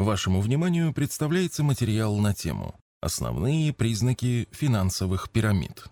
Вашему вниманию представляется материал на тему «Основные признаки финансовых пирамид».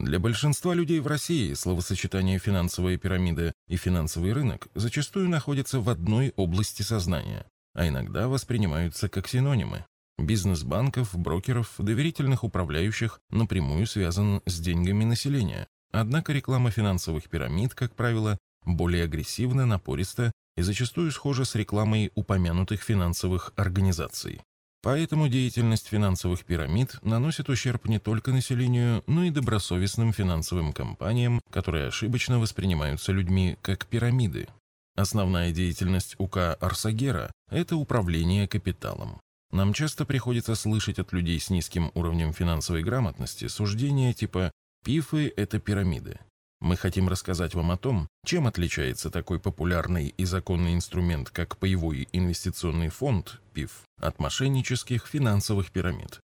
Для большинства людей в России словосочетание «финансовая пирамида» и «финансовый рынок» зачастую находятся в одной области сознания, а иногда воспринимаются как синонимы. Бизнес банков, брокеров, доверительных управляющих напрямую связан с деньгами населения. Однако реклама финансовых пирамид, как правило, более агрессивна, напориста и зачастую схожа с рекламой упомянутых финансовых организаций. Поэтому деятельность финансовых пирамид наносит ущерб не только населению, но и добросовестным финансовым компаниям, которые ошибочно воспринимаются людьми как пирамиды. Основная деятельность УК Арсагера – это управление капиталом. Нам часто приходится слышать от людей с низким уровнем финансовой грамотности суждения типа «пифы – это пирамиды». Мы хотим рассказать вам о том, чем отличается такой популярный и законный инструмент, как паевой инвестиционный фонд ПИФ, от мошеннических финансовых пирамид.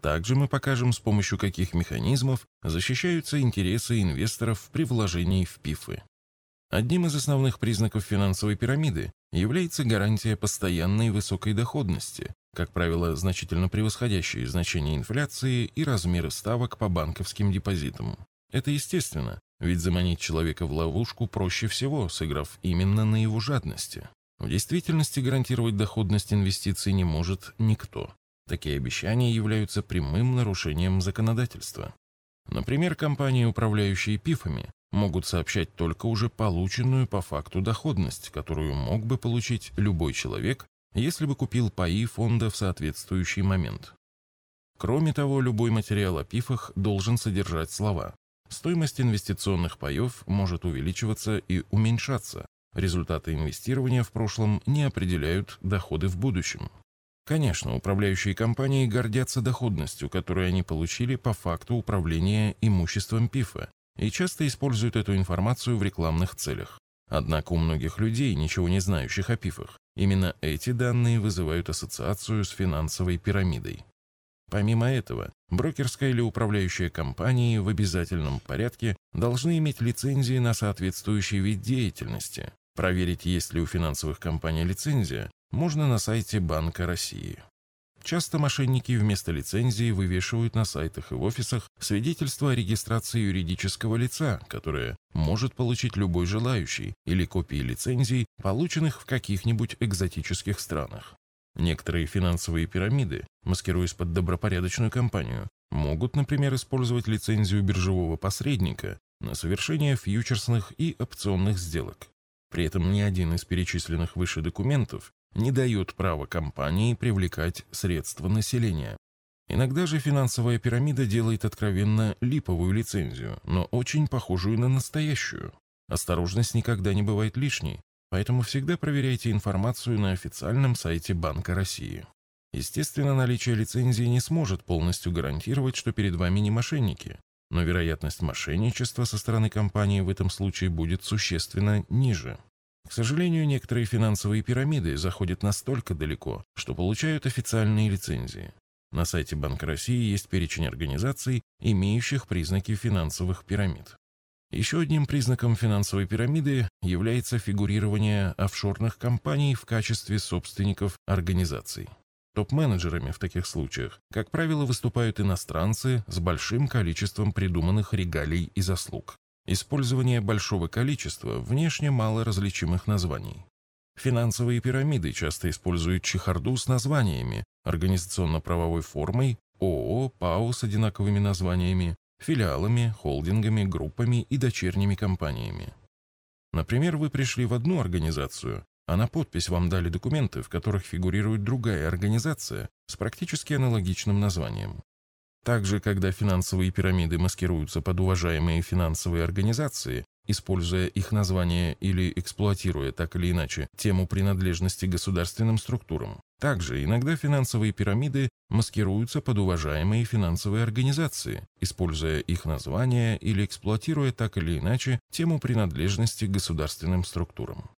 Также мы покажем, с помощью каких механизмов защищаются интересы инвесторов при вложении в ПИФы. Одним из основных признаков финансовой пирамиды является гарантия постоянной высокой доходности, как правило, значительно превосходящие значения инфляции и размеры ставок по банковским депозитам. Это естественно, ведь заманить человека в ловушку проще всего, сыграв именно на его жадности. В действительности гарантировать доходность инвестиций не может никто. Такие обещания являются прямым нарушением законодательства. Например, компании, управляющие ПИФами, могут сообщать только уже полученную по факту доходность, которую мог бы получить любой человек, если бы купил паи фонда в соответствующий момент. Кроме того, любой материал о ПИФах должен содержать слова Стоимость инвестиционных паев может увеличиваться и уменьшаться. Результаты инвестирования в прошлом не определяют доходы в будущем. Конечно, управляющие компании гордятся доходностью, которую они получили по факту управления имуществом ПИФа, и часто используют эту информацию в рекламных целях. Однако у многих людей, ничего не знающих о ПИФах, именно эти данные вызывают ассоциацию с финансовой пирамидой. Помимо этого, брокерская или управляющая компания в обязательном порядке должны иметь лицензии на соответствующий вид деятельности. Проверить, есть ли у финансовых компаний лицензия, можно на сайте Банка России. Часто мошенники вместо лицензии вывешивают на сайтах и в офисах свидетельство о регистрации юридического лица, которое может получить любой желающий, или копии лицензий, полученных в каких-нибудь экзотических странах. Некоторые финансовые пирамиды, маскируясь под добропорядочную компанию, могут, например, использовать лицензию биржевого посредника на совершение фьючерсных и опционных сделок. При этом ни один из перечисленных выше документов не дает права компании привлекать средства населения. Иногда же финансовая пирамида делает откровенно липовую лицензию, но очень похожую на настоящую. Осторожность никогда не бывает лишней, Поэтому всегда проверяйте информацию на официальном сайте Банка России. Естественно, наличие лицензии не сможет полностью гарантировать, что перед вами не мошенники, но вероятность мошенничества со стороны компании в этом случае будет существенно ниже. К сожалению, некоторые финансовые пирамиды заходят настолько далеко, что получают официальные лицензии. На сайте Банка России есть перечень организаций, имеющих признаки финансовых пирамид. Еще одним признаком финансовой пирамиды является фигурирование офшорных компаний в качестве собственников организаций. Топ-менеджерами в таких случаях, как правило, выступают иностранцы с большим количеством придуманных регалий и заслуг. Использование большого количества внешне мало различимых названий. Финансовые пирамиды часто используют чехарду с названиями, организационно-правовой формой, ООО, ПАО с одинаковыми названиями, филиалами, холдингами, группами и дочерними компаниями. Например, вы пришли в одну организацию, а на подпись вам дали документы, в которых фигурирует другая организация с практически аналогичным названием. Также, когда финансовые пирамиды маскируются под уважаемые финансовые организации, используя их название или эксплуатируя так или иначе тему принадлежности государственным структурам. Также иногда финансовые пирамиды маскируются под уважаемые финансовые организации, используя их название или эксплуатируя так или иначе тему принадлежности государственным структурам.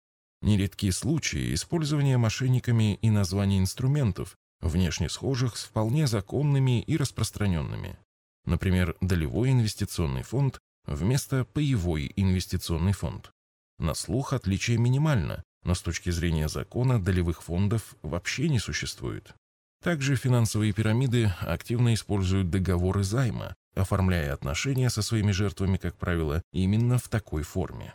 Нередки случаи использования мошенниками и названий инструментов, внешне схожих с вполне законными и распространенными. Например, долевой инвестиционный фонд вместо паевой инвестиционный фонд. На слух отличие минимально, но с точки зрения закона долевых фондов вообще не существует. Также финансовые пирамиды активно используют договоры займа, оформляя отношения со своими жертвами, как правило, именно в такой форме.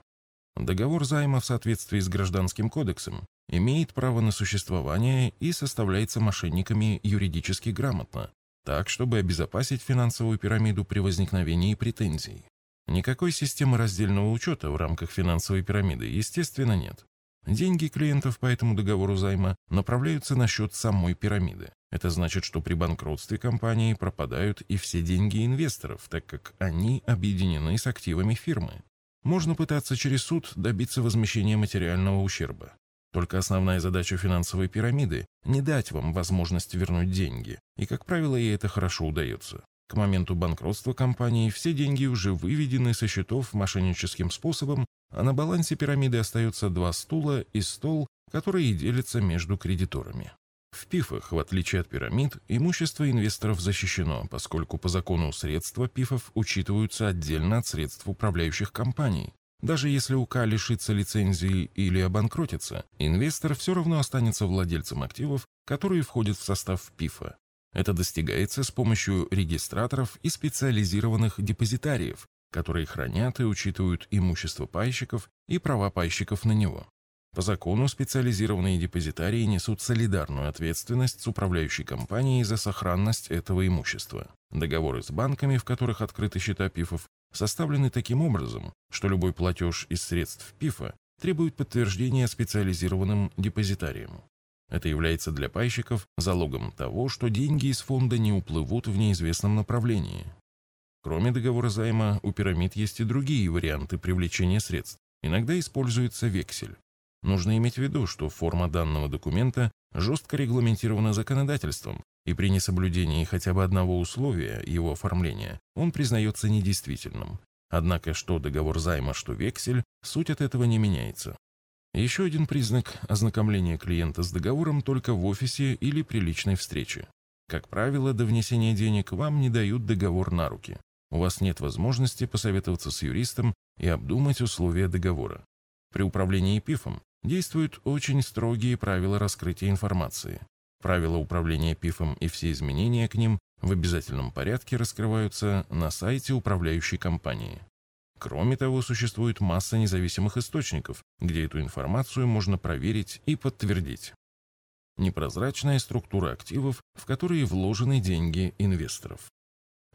Договор займа в соответствии с Гражданским кодексом имеет право на существование и составляется мошенниками юридически грамотно, так, чтобы обезопасить финансовую пирамиду при возникновении претензий. Никакой системы раздельного учета в рамках финансовой пирамиды, естественно, нет. Деньги клиентов по этому договору займа направляются на счет самой пирамиды. Это значит, что при банкротстве компании пропадают и все деньги инвесторов, так как они объединены с активами фирмы. Можно пытаться через суд добиться возмещения материального ущерба. Только основная задача финансовой пирамиды – не дать вам возможность вернуть деньги, и, как правило, ей это хорошо удается. К моменту банкротства компании все деньги уже выведены со счетов мошенническим способом, а на балансе пирамиды остаются два стула и стол, которые делятся между кредиторами. В ПИФах, в отличие от пирамид, имущество инвесторов защищено, поскольку по закону средства ПИФов учитываются отдельно от средств управляющих компаний. Даже если УК лишится лицензии или обанкротится, инвестор все равно останется владельцем активов, которые входят в состав ПИФа. Это достигается с помощью регистраторов и специализированных депозитариев, которые хранят и учитывают имущество пайщиков и права пайщиков на него. По закону специализированные депозитарии несут солидарную ответственность с управляющей компанией за сохранность этого имущества. Договоры с банками, в которых открыты счета ПИФов, составлены таким образом, что любой платеж из средств ПИФа требует подтверждения специализированным депозитарием. Это является для пайщиков залогом того, что деньги из фонда не уплывут в неизвестном направлении. Кроме договора займа, у пирамид есть и другие варианты привлечения средств. Иногда используется вексель. Нужно иметь в виду, что форма данного документа жестко регламентирована законодательством, и при несоблюдении хотя бы одного условия его оформления он признается недействительным. Однако что договор займа, что вексель, суть от этого не меняется. Еще один признак ознакомления клиента с договором только в офисе или при личной встрече. Как правило, до внесения денег вам не дают договор на руки. У вас нет возможности посоветоваться с юристом и обдумать условия договора. При управлении ПИФом действуют очень строгие правила раскрытия информации. Правила управления ПИФом и все изменения к ним в обязательном порядке раскрываются на сайте управляющей компании. Кроме того, существует масса независимых источников, где эту информацию можно проверить и подтвердить. Непрозрачная структура активов, в которые вложены деньги инвесторов.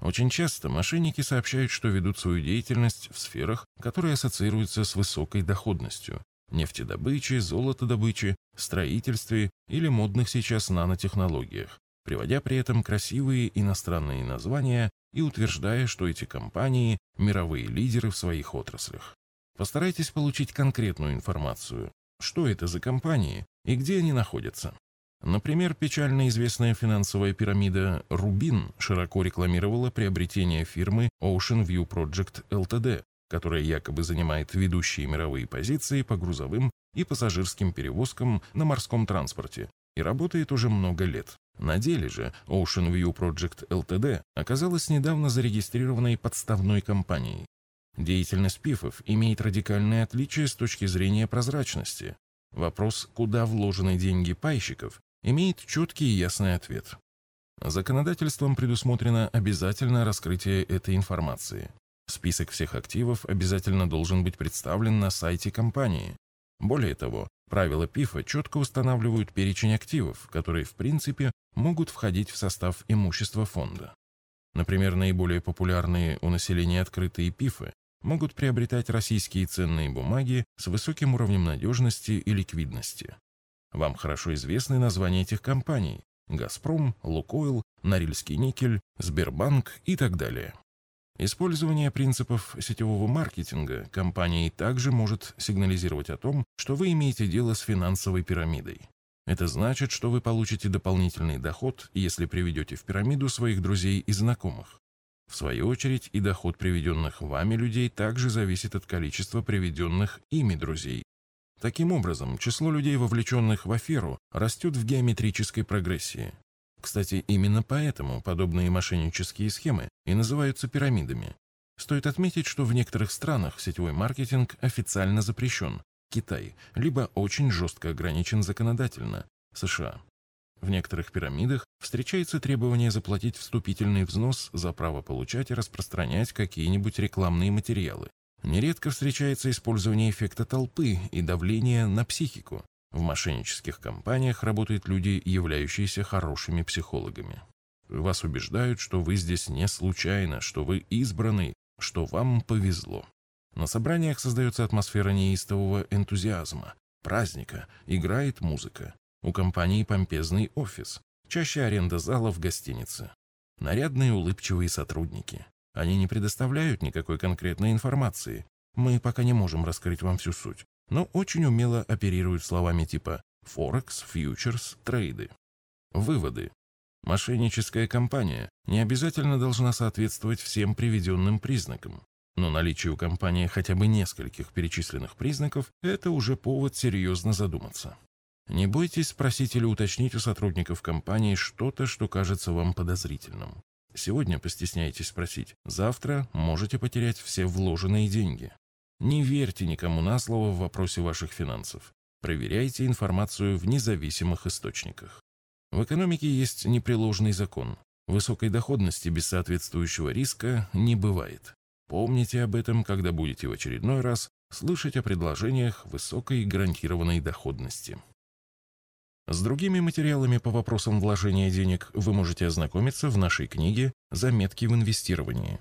Очень часто мошенники сообщают, что ведут свою деятельность в сферах, которые ассоциируются с высокой доходностью, нефтедобыче, золотодобыче, строительстве или модных сейчас нанотехнологиях, приводя при этом красивые иностранные названия и утверждая, что эти компании – мировые лидеры в своих отраслях. Постарайтесь получить конкретную информацию, что это за компании и где они находятся. Например, печально известная финансовая пирамида «Рубин» широко рекламировала приобретение фирмы Ocean View Project Ltd, которая якобы занимает ведущие мировые позиции по грузовым и пассажирским перевозкам на морском транспорте и работает уже много лет. На деле же Ocean View Project Ltd оказалась недавно зарегистрированной подставной компанией. Деятельность ПИФов имеет радикальное отличие с точки зрения прозрачности. Вопрос, куда вложены деньги пайщиков, имеет четкий и ясный ответ. Законодательством предусмотрено обязательное раскрытие этой информации. Список всех активов обязательно должен быть представлен на сайте компании. Более того, правила ПИФа четко устанавливают перечень активов, которые в принципе могут входить в состав имущества фонда. Например, наиболее популярные у населения открытые ПИФы могут приобретать российские ценные бумаги с высоким уровнем надежности и ликвидности. Вам хорошо известны названия этих компаний – «Газпром», «Лукойл», «Норильский никель», «Сбербанк» и так далее. Использование принципов сетевого маркетинга компанией также может сигнализировать о том, что вы имеете дело с финансовой пирамидой. Это значит, что вы получите дополнительный доход, если приведете в пирамиду своих друзей и знакомых. В свою очередь, и доход приведенных вами людей также зависит от количества приведенных ими друзей. Таким образом, число людей, вовлеченных в аферу, растет в геометрической прогрессии. Кстати, именно поэтому подобные мошеннические схемы и называются пирамидами. Стоит отметить, что в некоторых странах сетевой маркетинг официально запрещен, Китай, либо очень жестко ограничен законодательно – США. В некоторых пирамидах встречается требование заплатить вступительный взнос за право получать и распространять какие-нибудь рекламные материалы. Нередко встречается использование эффекта толпы и давления на психику. В мошеннических компаниях работают люди, являющиеся хорошими психологами. Вас убеждают, что вы здесь не случайно, что вы избранный, что вам повезло. На собраниях создается атмосфера неистового энтузиазма, праздника, играет музыка. У компании помпезный офис, чаще аренда зала в гостинице. Нарядные улыбчивые сотрудники. Они не предоставляют никакой конкретной информации. Мы пока не можем раскрыть вам всю суть, но очень умело оперируют словами типа «форекс», «фьючерс», «трейды». Выводы. Мошенническая компания не обязательно должна соответствовать всем приведенным признакам. Но наличие у компании хотя бы нескольких перечисленных признаков – это уже повод серьезно задуматься. Не бойтесь спросить или уточнить у сотрудников компании что-то, что кажется вам подозрительным. Сегодня постесняйтесь спросить, завтра можете потерять все вложенные деньги. Не верьте никому на слово в вопросе ваших финансов. Проверяйте информацию в независимых источниках. В экономике есть непреложный закон. Высокой доходности без соответствующего риска не бывает. Помните об этом, когда будете в очередной раз слышать о предложениях высокой гарантированной доходности. С другими материалами по вопросам вложения денег вы можете ознакомиться в нашей книге «Заметки в инвестировании».